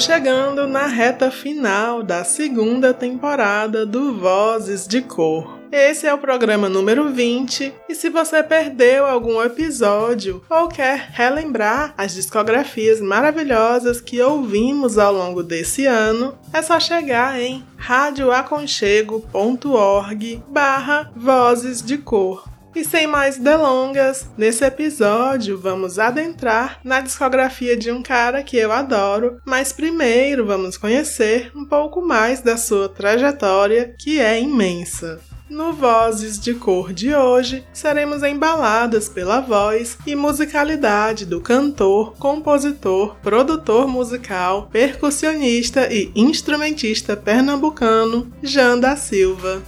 Estamos chegando na reta final da segunda temporada do Vozes de Cor. Esse é o programa número 20 e se você perdeu algum episódio ou quer relembrar as discografias maravilhosas que ouvimos ao longo desse ano, é só chegar em radioaconchego.org barra Vozes de Cor. E sem mais delongas, nesse episódio vamos adentrar na discografia de um cara que eu adoro, mas primeiro vamos conhecer um pouco mais da sua trajetória, que é imensa. No Vozes de Cor de hoje, seremos embaladas pela voz e musicalidade do cantor, compositor, produtor musical, percussionista e instrumentista pernambucano Jean da Silva.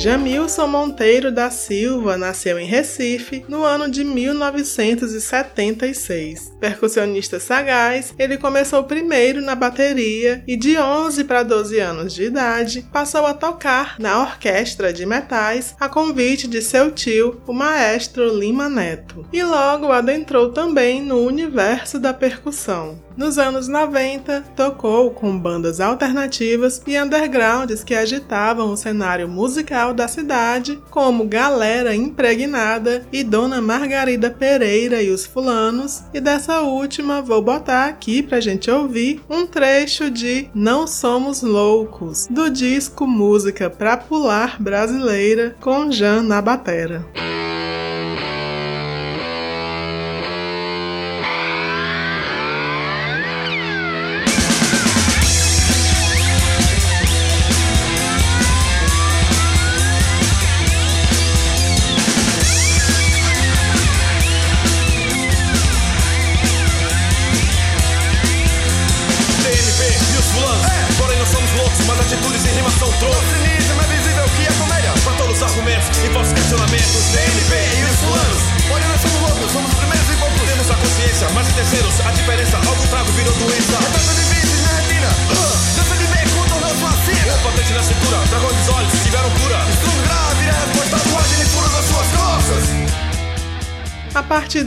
Jamilson Monteiro da Silva nasceu em Recife no ano de 1976. Percussionista sagaz, ele começou primeiro na bateria e de 11 para 12 anos de idade passou a tocar na orquestra de metais a convite de seu tio, o maestro Lima Neto, e logo adentrou também no universo da percussão. Nos anos 90, tocou com bandas alternativas e undergrounds que agitavam o cenário musical da cidade, como Galera Impregnada e Dona Margarida Pereira e os Fulanos, e dessa última vou botar aqui pra gente ouvir um trecho de Não Somos Loucos, do disco Música pra Pular Brasileira, com Jan na batera.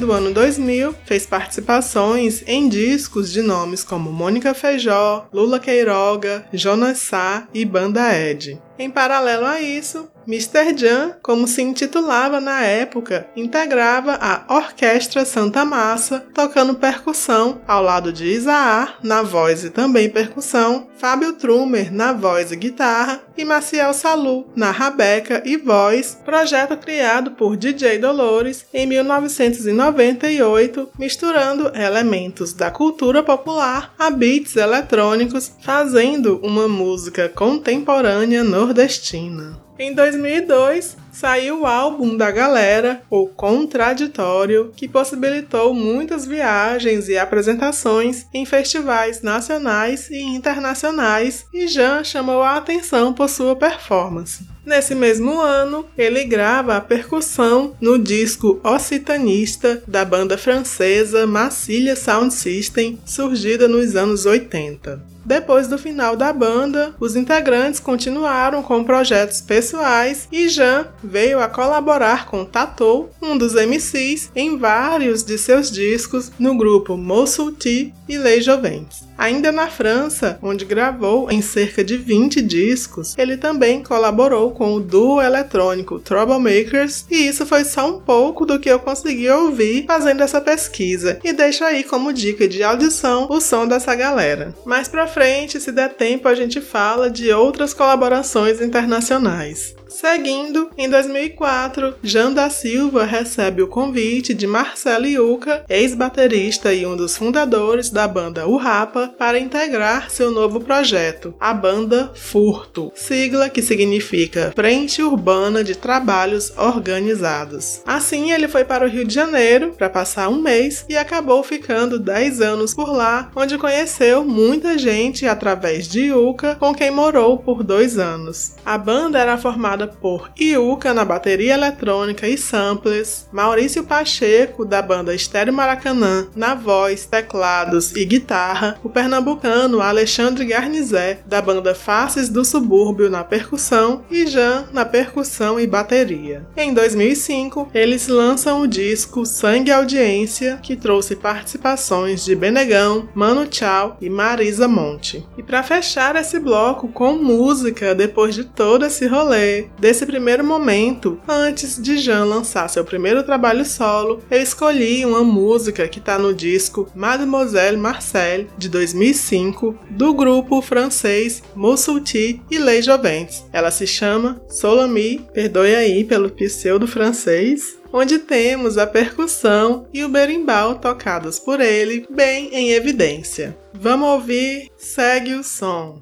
Do ano 2000, fez participações em discos de nomes como Mônica Feijó, Lula Queiroga, Jonas Sá e Banda Ed. Em paralelo a isso, Mr. Jan, como se intitulava na época, integrava a Orquestra Santa Massa, tocando percussão ao lado de Isaar na voz e também percussão, Fábio Trumer na voz e guitarra e Maciel Salu na rabeca e voz, projeto criado por DJ Dolores em 1998, misturando elementos da cultura popular a beats eletrônicos, fazendo uma música contemporânea no nordestina. Em 2002, saiu o álbum da galera, O Contraditório, que possibilitou muitas viagens e apresentações em festivais nacionais e internacionais, e Jean chamou a atenção por sua performance. Nesse mesmo ano, ele grava a percussão no disco Occitanista da banda francesa Massilia Sound System, surgida nos anos 80. Depois do final da banda, os integrantes continuaram com projetos pessoais e Jean veio a colaborar com Tatou, um dos MCs, em vários de seus discos no grupo Moussuti e Les Jovens. Ainda na França, onde gravou em cerca de 20 discos, ele também colaborou com o duo eletrônico Troublemakers, e isso foi só um pouco do que eu consegui ouvir fazendo essa pesquisa, e deixo aí como dica de audição o som dessa galera. Mais pra frente, se der tempo, a gente fala de outras colaborações internacionais. Seguindo, em 2004, Jean da Silva recebe o convite de Marcelo Yuca, ex-baterista e um dos fundadores da banda O Rapa, para integrar seu novo projeto, a banda Furto, sigla que significa Frente Urbana de Trabalhos Organizados. Assim, ele foi para o Rio de Janeiro para passar um mês e acabou ficando 10 anos por lá, onde conheceu muita gente através de Yuka, com quem morou por dois anos. A banda era formada formada por Iuca na bateria eletrônica e samples, Maurício Pacheco da banda Estéreo Maracanã na voz, teclados e guitarra, o pernambucano Alexandre Garnizé da banda Faces do Subúrbio na percussão e Jean na percussão e bateria. Em 2005, eles lançam o disco Sangue Audiência, que trouxe participações de Benegão, Mano Tchau e Marisa Monte. E para fechar esse bloco com música depois de todo esse rolê, Desse primeiro momento, antes de Jean lançar seu primeiro trabalho solo, eu escolhi uma música que está no disco Mademoiselle Marcel de 2005 do grupo francês Moussuti e Les Jovens. Ela se chama Solami, perdoe aí pelo pseudo francês, onde temos a percussão e o berimbau tocados por ele bem em evidência. Vamos ouvir, segue o som.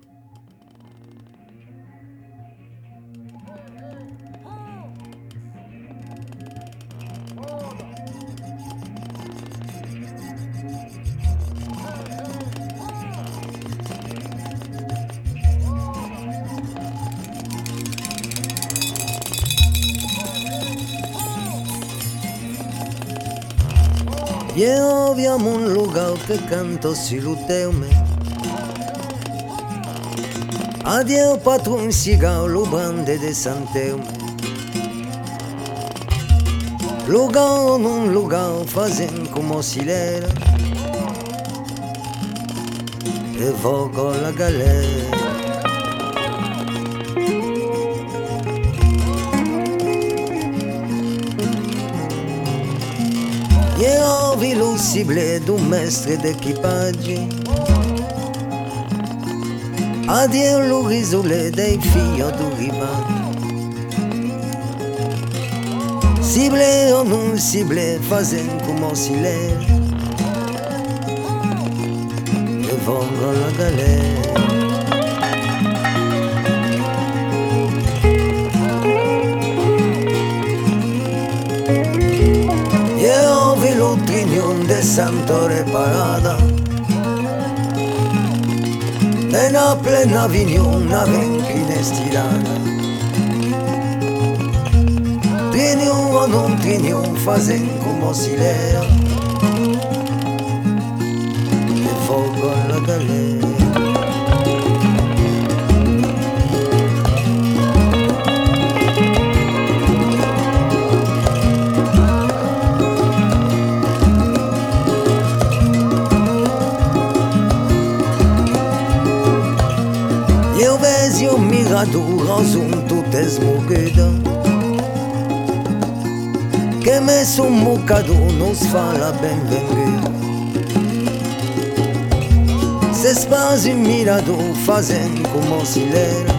Ye aviam un lugar que canto si lo teu me. Adieu patron sigau lo bande de Santeu me. Lugar un lugar fazen como si l'era. E vogo la galera. Io vi lucibile d'un mestre d'equipaggio. Addio lo risole dei figli d'un riba. Cible o non cible, fazendo come si leva. E vengo alla galera. riñón de santo reparada. la plena viñón una ventina estirada. Triñón o non triñón facen como silera. De fuoco la galera. Mirador azul tudo esmorguida Que um bocado nos fala bem-vindo Se espazio mirador fazendo como se lera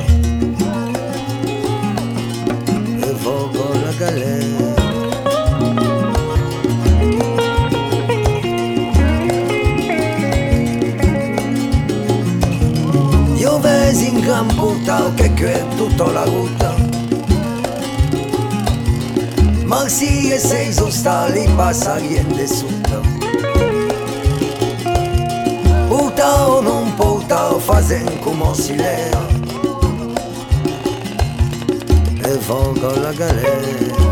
sotto la gutta. Ma sì che sei sostali passa bassa niente sotto. Puta o non puta, fasen come si lea. E vango la galera.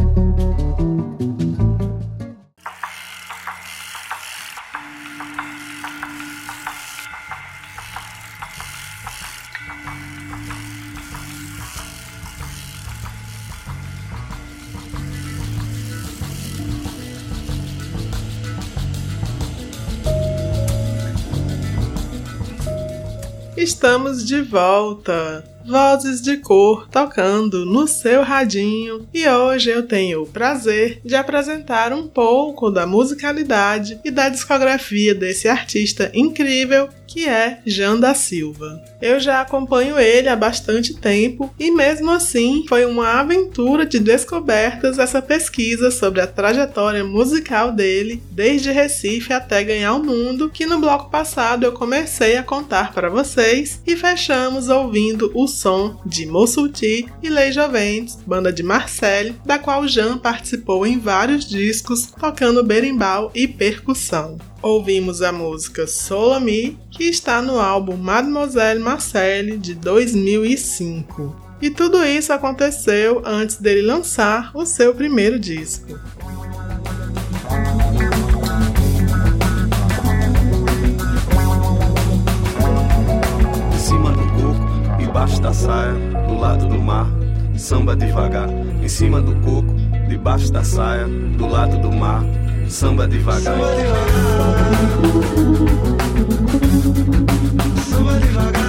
Estamos de volta! Vozes de cor tocando no seu radinho e hoje eu tenho o prazer de apresentar um pouco da musicalidade e da discografia desse artista incrível que é Jean da Silva. Eu já acompanho ele há bastante tempo e, mesmo assim, foi uma aventura de descobertas essa pesquisa sobre a trajetória musical dele, desde Recife até ganhar o mundo, que no bloco passado eu comecei a contar para vocês e fechamos ouvindo o som de Mossuti e Lei Joventes, banda de Marseille, da qual Jean participou em vários discos, tocando berimbau e percussão ouvimos a música Solami, que está no álbum Mademoiselle Marcelle de 2005. E tudo isso aconteceu antes dele lançar o seu primeiro disco. Em cima do coco, embaixo da saia, do lado do mar, samba devagar. Em cima do coco, debaixo da saia, do lado do mar, samba devagar. Samba devagar. Samba devagar.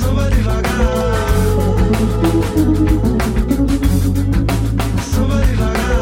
Samba devagar. Samba devagar.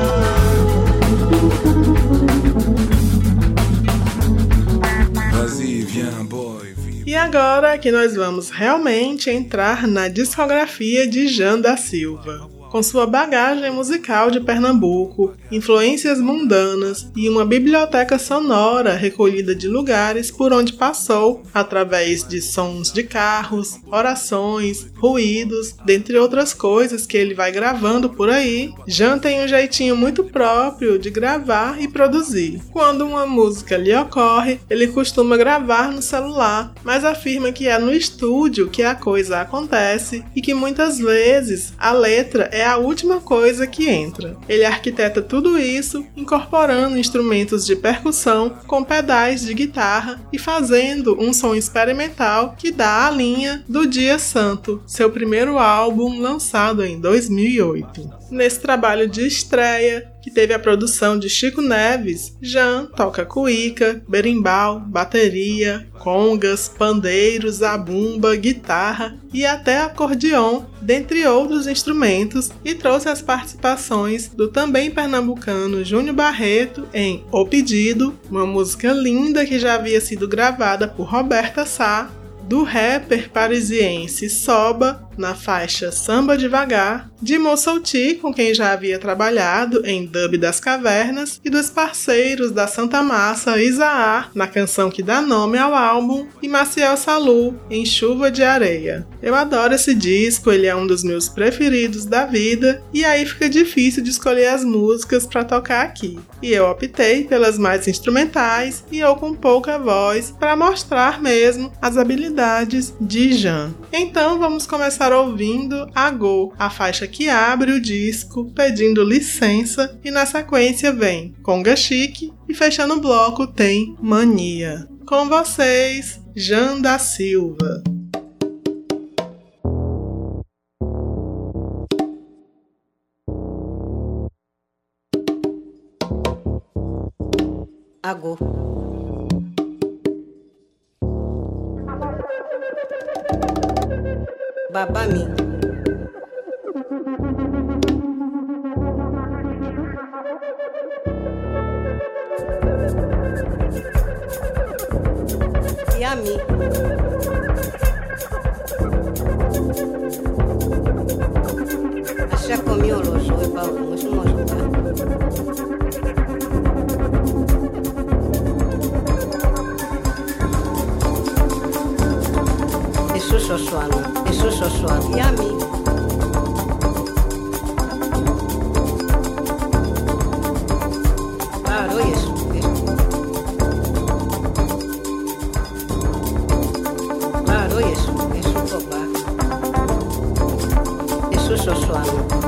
Vas-y, viens, boy. E agora que nós vamos realmente entrar na discografia de Jean da Silva com sua bagagem musical de Pernambuco, influências mundanas e uma biblioteca sonora recolhida de lugares por onde passou, através de sons de carros, orações, ruídos, dentre outras coisas que ele vai gravando por aí. Jean tem um jeitinho muito próprio de gravar e produzir. Quando uma música lhe ocorre, ele costuma gravar no celular, mas afirma que é no estúdio que a coisa acontece e que muitas vezes a letra é a última coisa que entra. Ele arquiteta tudo isso incorporando instrumentos de percussão com pedais de guitarra e fazendo um som experimental que dá a linha do Dia Santo, seu primeiro álbum lançado em 2008. Nesse trabalho de estreia, que teve a produção de Chico Neves, Jan toca cuíca, berimbau, bateria, congas, pandeiros, zabumba, guitarra e até acordeon, dentre outros instrumentos, e trouxe as participações do também pernambucano Júnior Barreto em O Pedido, uma música linda que já havia sido gravada por Roberta Sá, do rapper parisiense Soba na faixa Samba Devagar, de Moussouti, com quem já havia trabalhado em Dub das Cavernas, e dos parceiros da Santa Massa Isaar, na canção que dá nome ao álbum, e Maciel Salu, em Chuva de Areia. Eu adoro esse disco, ele é um dos meus preferidos da vida, e aí fica difícil de escolher as músicas para tocar aqui. E eu optei pelas mais instrumentais e eu com pouca voz para mostrar mesmo as habilidades de Jean. Então vamos começar estar ouvindo a Go, a faixa que abre o disco pedindo licença e na sequência vem Conga Chique e fechando o bloco tem Mania. Com vocês, Jan da Silva. Agô. Babá mi. E a mim. Achei comigo o lojo e para o Joshua, eso Joshua y a mí. Claro, eso. Claro, eso, eso papá. Eso Joshua.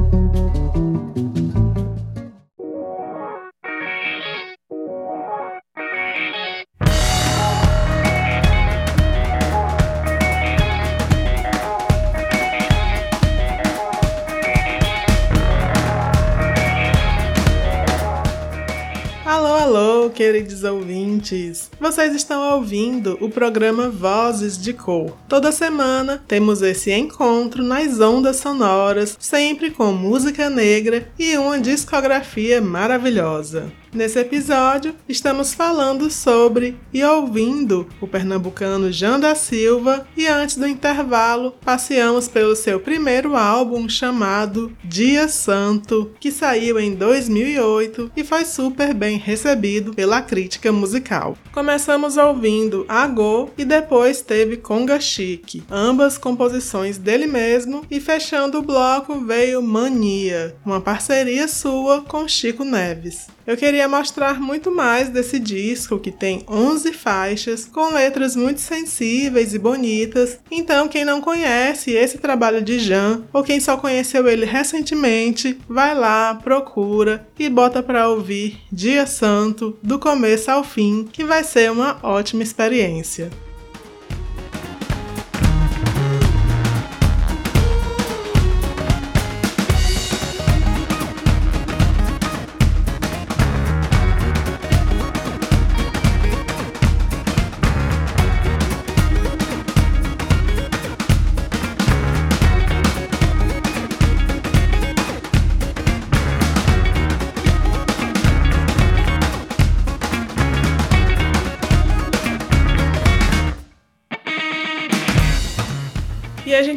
Ouvintes! Vocês estão ouvindo o programa Vozes de Cor. Toda semana temos esse encontro nas ondas sonoras, sempre com música negra e uma discografia maravilhosa. Nesse episódio, estamos falando sobre e ouvindo o pernambucano Jean da Silva e antes do intervalo, passeamos pelo seu primeiro álbum chamado Dia Santo, que saiu em 2008 e foi super bem recebido pela crítica musical. Começamos ouvindo Agô e depois teve Conga Chique, ambas composições dele mesmo, e fechando o bloco veio Mania, uma parceria sua com Chico Neves. Eu queria mostrar muito mais desse disco que tem 11 faixas com letras muito sensíveis e bonitas. Então, quem não conhece esse trabalho de Jean ou quem só conheceu ele recentemente, vai lá, procura e bota para ouvir Dia Santo do começo ao fim, que vai ser uma ótima experiência.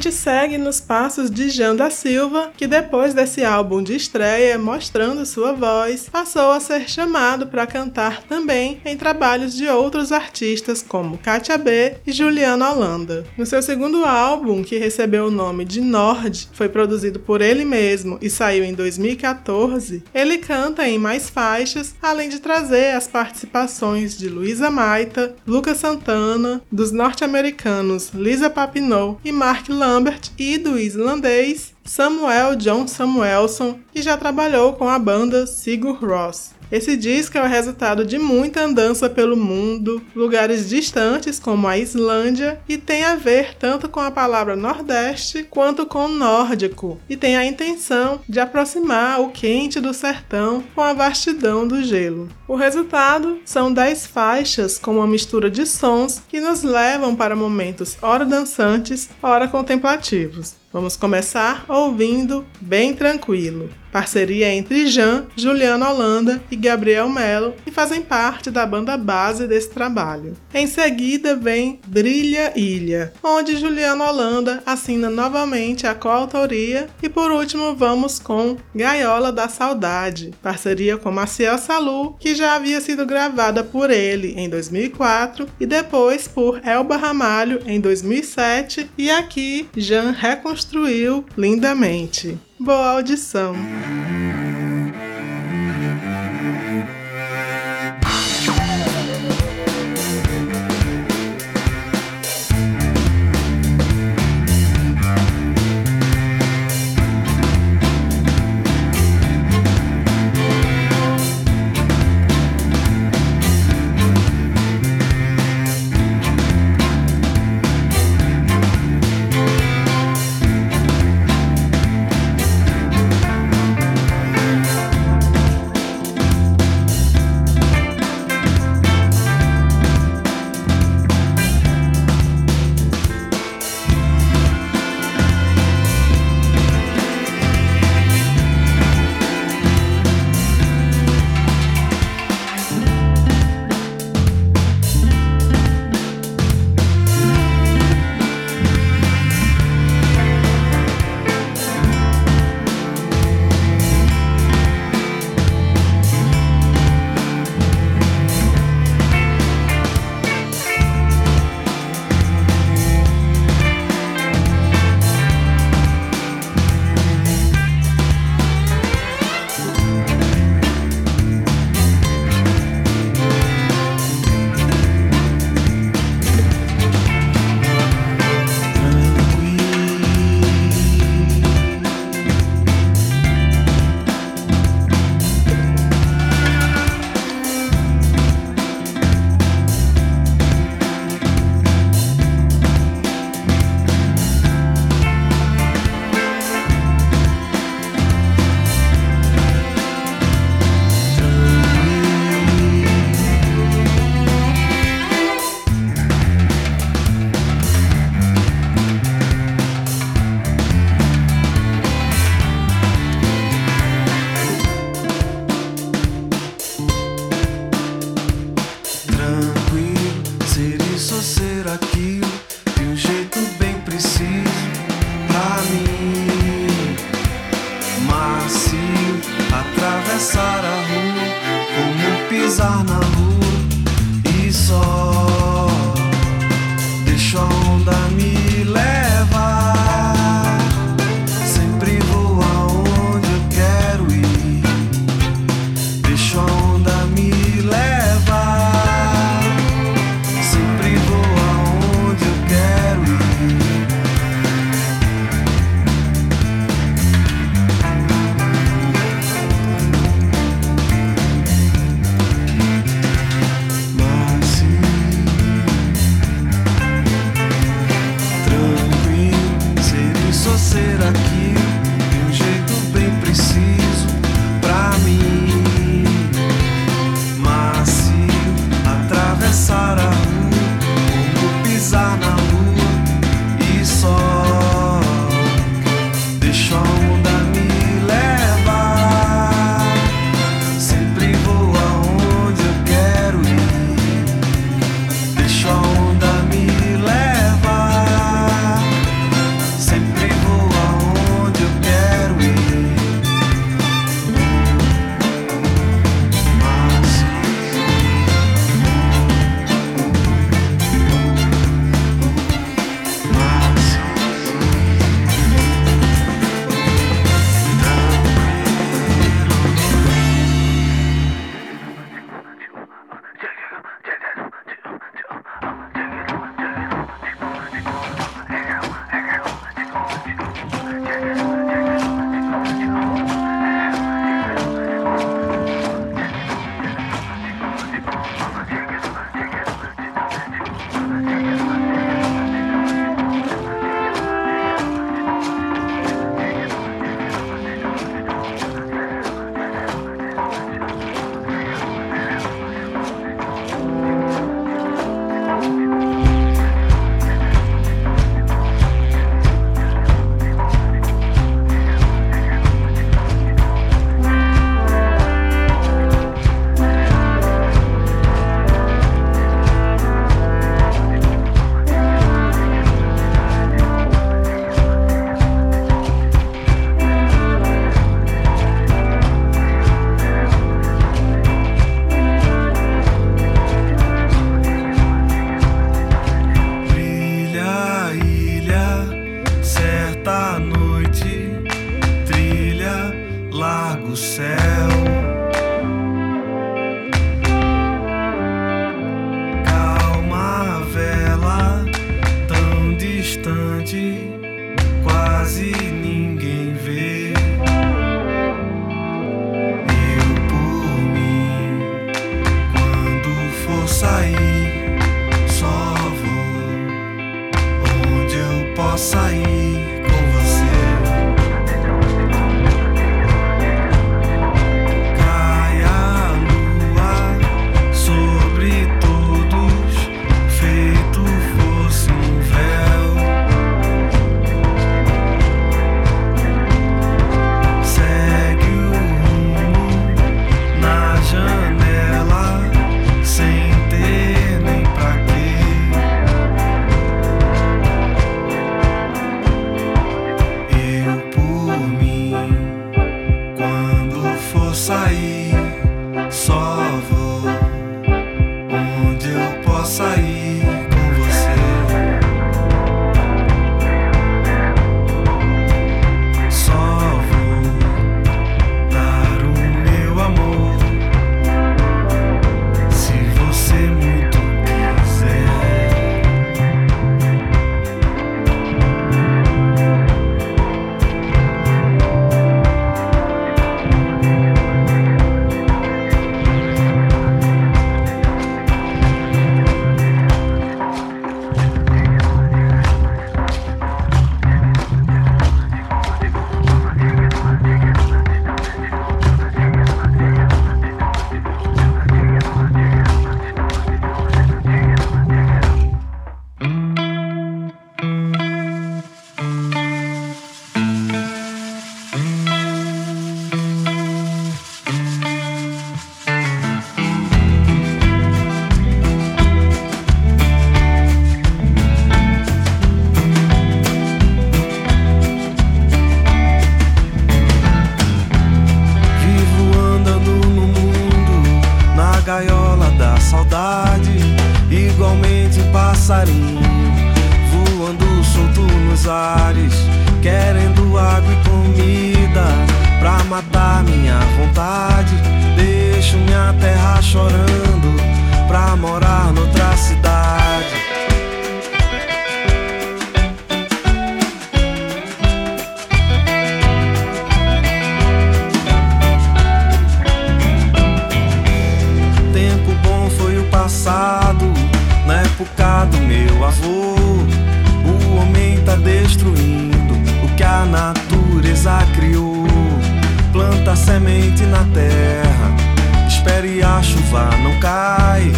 Gente segue nos passos de Jean da Silva, que depois desse álbum de estreia, mostrando sua voz, passou a ser chamado para cantar também em trabalhos de outros artistas como Katia B e Juliana Holanda. No seu segundo álbum, que recebeu o nome de Nord, foi produzido por ele mesmo e saiu em 2014, ele canta em mais faixas, além de trazer as participações de Luísa Maita, Lucas Santana, dos norte-americanos Lisa Papineau e Mark Lambert e do islandês Samuel John Samuelson, que já trabalhou com a banda Sigur Rós. Esse disco é o resultado de muita andança pelo mundo, lugares distantes como a Islândia, e tem a ver tanto com a palavra Nordeste quanto com nórdico, e tem a intenção de aproximar o quente do sertão com a vastidão do gelo. O resultado são 10 faixas com uma mistura de sons que nos levam para momentos ora dançantes, ora contemplativos. Vamos começar ouvindo Bem Tranquilo, parceria entre Jean, Juliana Holanda e Gabriel Melo, que fazem parte da banda base desse trabalho. Em seguida vem Brilha Ilha, onde Juliana Holanda assina novamente a coautoria, e por último vamos com Gaiola da Saudade, parceria com Maciel Salu, que já havia sido gravada por ele em 2004 e depois por Elba Ramalho em 2007, e aqui Jean reconstruiu construiu lindamente. Boa audição! Natureza criou. Planta semente na terra, espere a chuva não cai.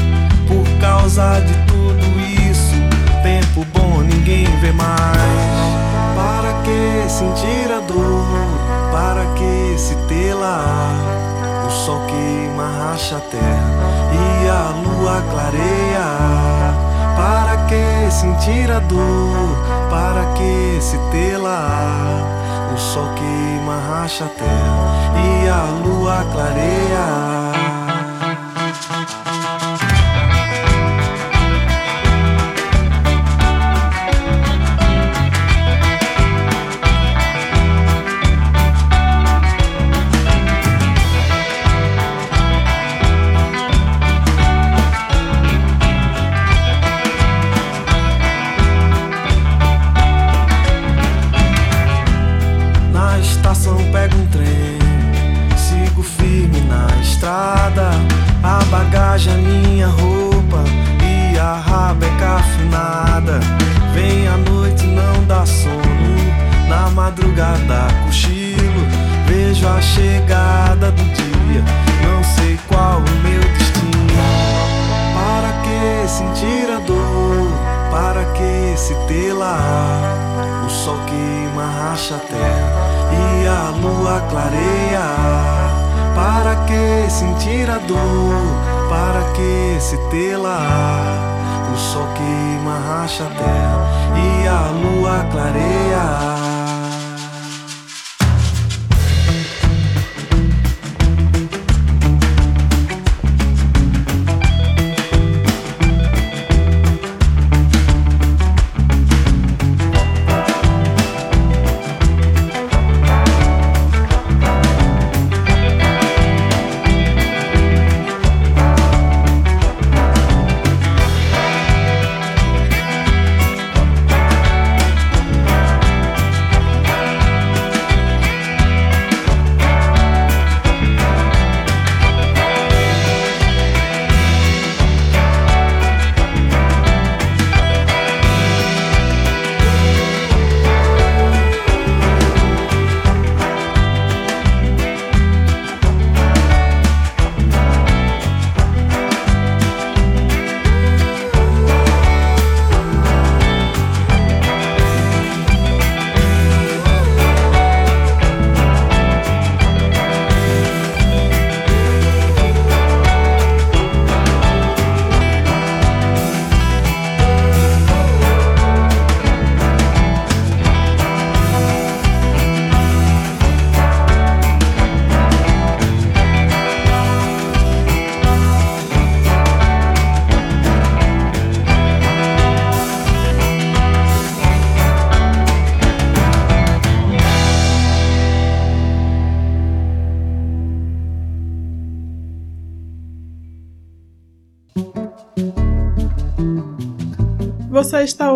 Por causa de tudo isso, tempo bom ninguém vê mais. Para que sentir a dor? Para que se tê-la? O sol queima, racha a terra e a lua clareia. Para que sentir a dor? Para que se tê-la? O sol queima, racha a terra e a lua clareia. Racha a terra e a lua clareia.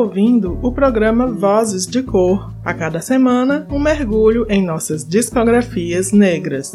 Ouvindo o programa Vozes de Cor. A cada semana, um mergulho em nossas discografias negras.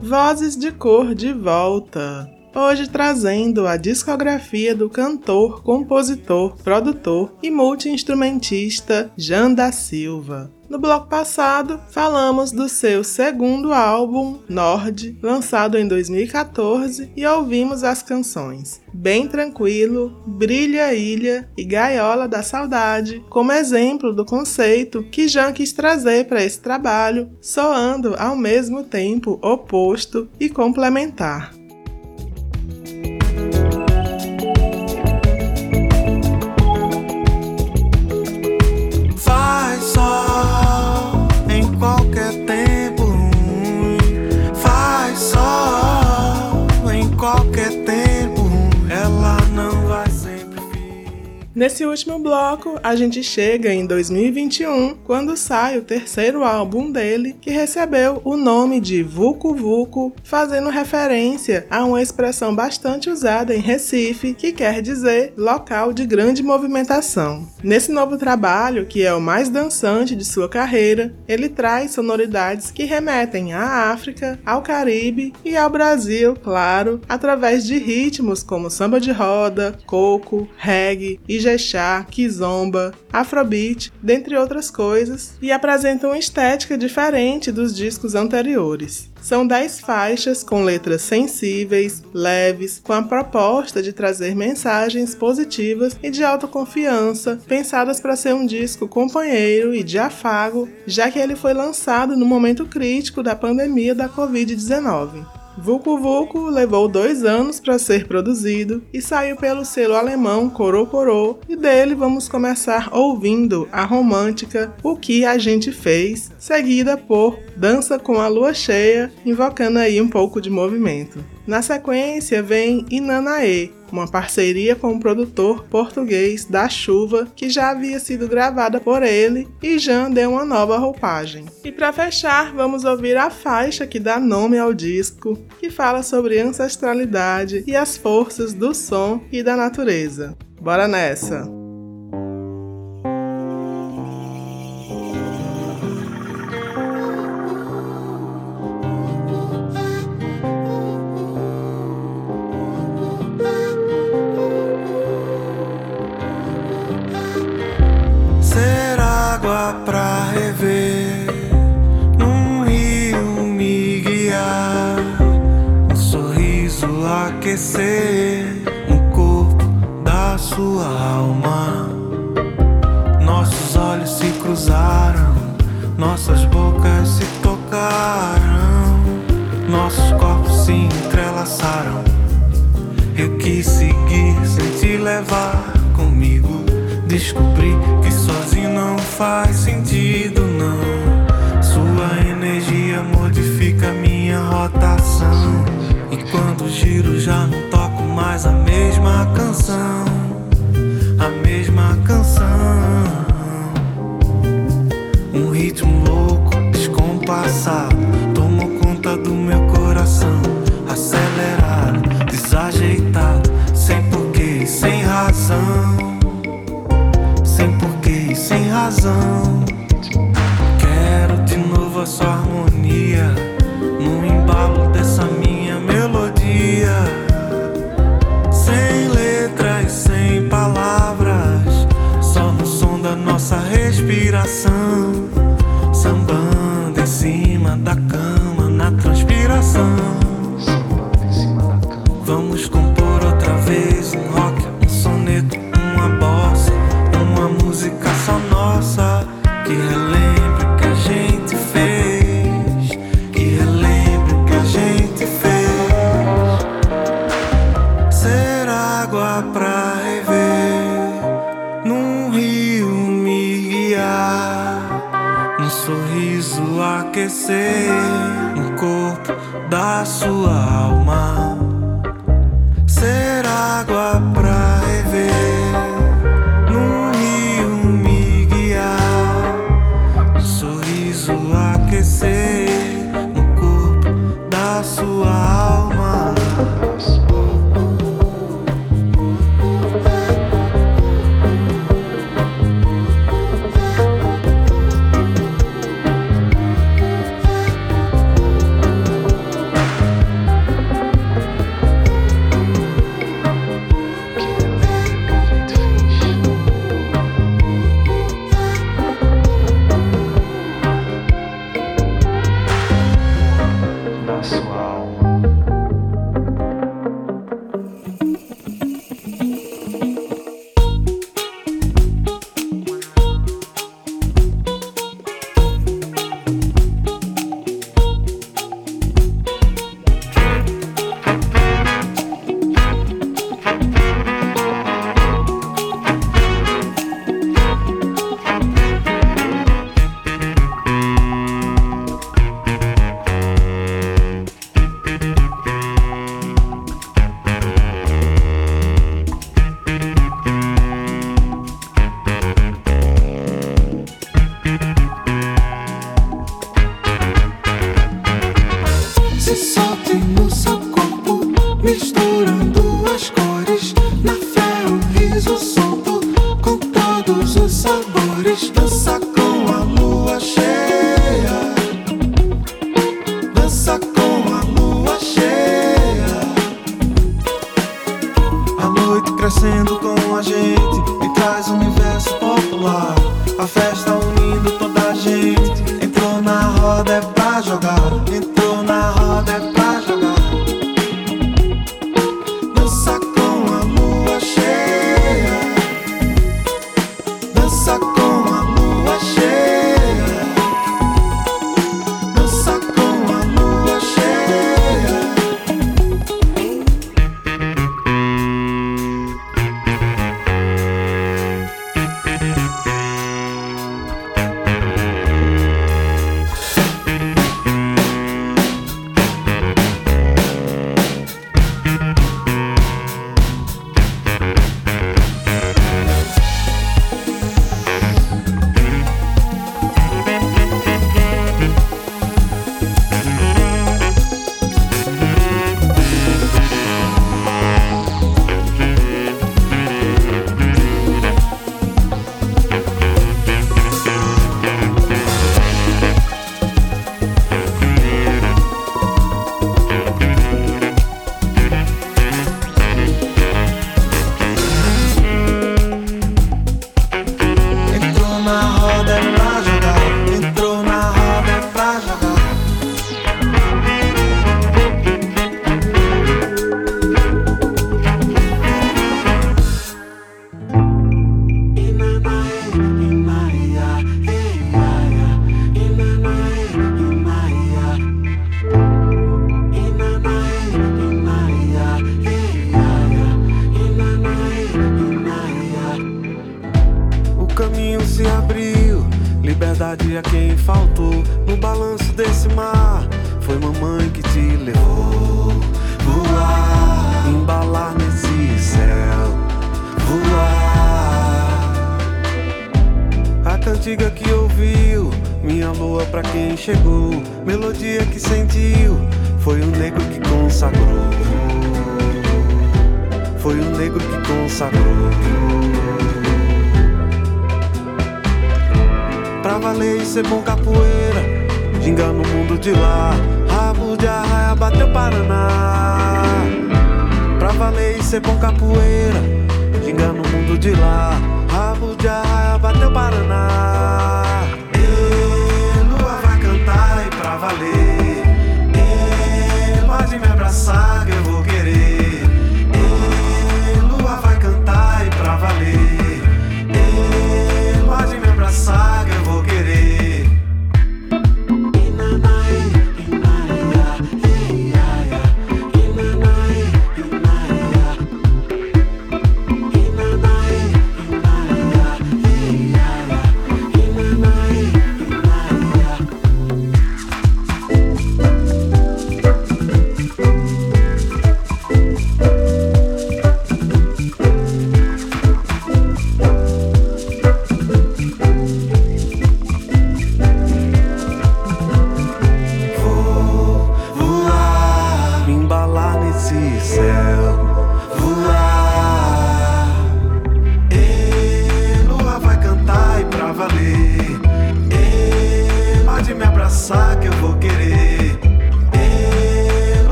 Vozes de Cor de volta. Hoje trazendo a discografia do cantor, compositor, produtor e multiinstrumentista Jan da Silva. No bloco passado, falamos do seu segundo álbum, Nord, lançado em 2014, e ouvimos as canções Bem Tranquilo, Brilha Ilha e Gaiola da Saudade, como exemplo do conceito que Jean quis trazer para esse trabalho, soando ao mesmo tempo oposto e complementar. Nesse último bloco, a gente chega em 2021, quando sai o terceiro álbum dele, que recebeu o nome de Vucu Vucu, fazendo referência a uma expressão bastante usada em Recife, que quer dizer local de grande movimentação. Nesse novo trabalho, que é o mais dançante de sua carreira, ele traz sonoridades que remetem à África, ao Caribe e ao Brasil, claro, através de ritmos como samba de roda, coco, reggae e Ijexá, Kizomba, Afrobeat, dentre outras coisas, e apresentam uma estética diferente dos discos anteriores. São 10 faixas com letras sensíveis, leves, com a proposta de trazer mensagens positivas e de autoconfiança, pensadas para ser um disco companheiro e de afago, já que ele foi lançado no momento crítico da pandemia da Covid-19. Vucu Vucu levou dois anos para ser produzido e saiu pelo selo alemão Coro Coro, e dele vamos começar ouvindo a romântica O Que a Gente Fez, seguida por Dança com a Lua Cheia, invocando aí um pouco de movimento. Na sequência vem Inanaê, uma parceria com o produtor português da Chuva, que já havia sido gravada por ele e já deu uma nova roupagem. E para fechar, vamos ouvir a faixa que dá nome ao disco, que fala sobre ancestralidade e as forças do som e da natureza. Bora nessa! Faz razão.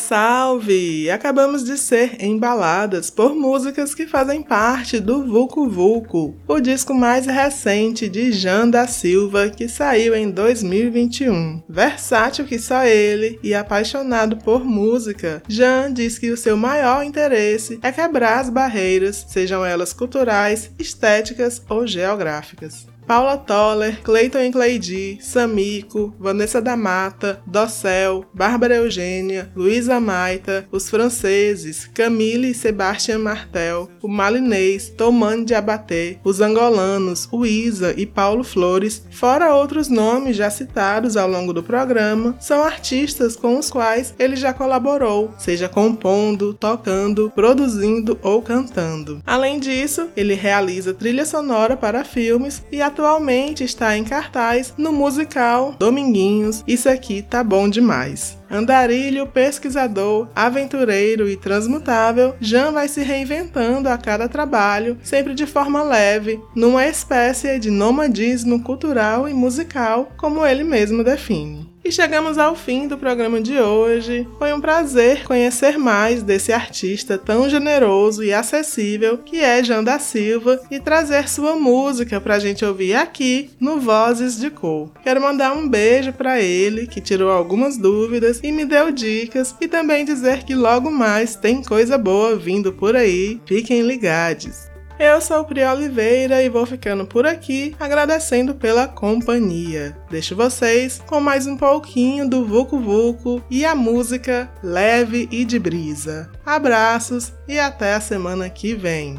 Salve! Acabamos de ser embaladas por músicas que fazem parte do Vucu Vucu, o disco mais recente de Jan da Silva, que saiu em 2021. Versátil que só ele e apaixonado por música, Jan diz que o seu maior interesse é quebrar as barreiras, sejam elas culturais, estéticas ou geográficas. Paula Toller, Clayton e Cleidi, Samico, Vanessa da Mata, Docel, Bárbara Eugênia, Luísa Maita, os franceses, Camille e Sebastian Martel, o malinês, Tomane de Abaté, os angolanos, Isa e Paulo Flores, fora outros nomes já citados ao longo do programa, são artistas com os quais ele já colaborou, seja compondo, tocando, produzindo ou cantando. Além disso, ele realiza trilha sonora para filmes e atualmente está em cartaz no musical Dominguinhos, Isso Aqui Tá Bom Demais. Andarilho, pesquisador, aventureiro e transmutável, Jean vai se reinventando a cada trabalho, sempre de forma leve, numa espécie de nomadismo cultural e musical, como ele mesmo define. E chegamos ao fim do programa de hoje. Foi um prazer conhecer mais desse artista tão generoso e acessível que é Jean da Silva e trazer sua música pra gente ouvir aqui no Vozes de Cor. Quero mandar um beijo para ele, que tirou algumas dúvidas e me deu dicas, e também dizer que logo mais tem coisa boa vindo por aí. Fiquem ligados. Eu sou Pri Oliveira e vou ficando por aqui, agradecendo pela companhia. Deixo vocês com mais um pouquinho do Vucu Vucu e a música leve e de brisa. Abraços e até a semana que vem.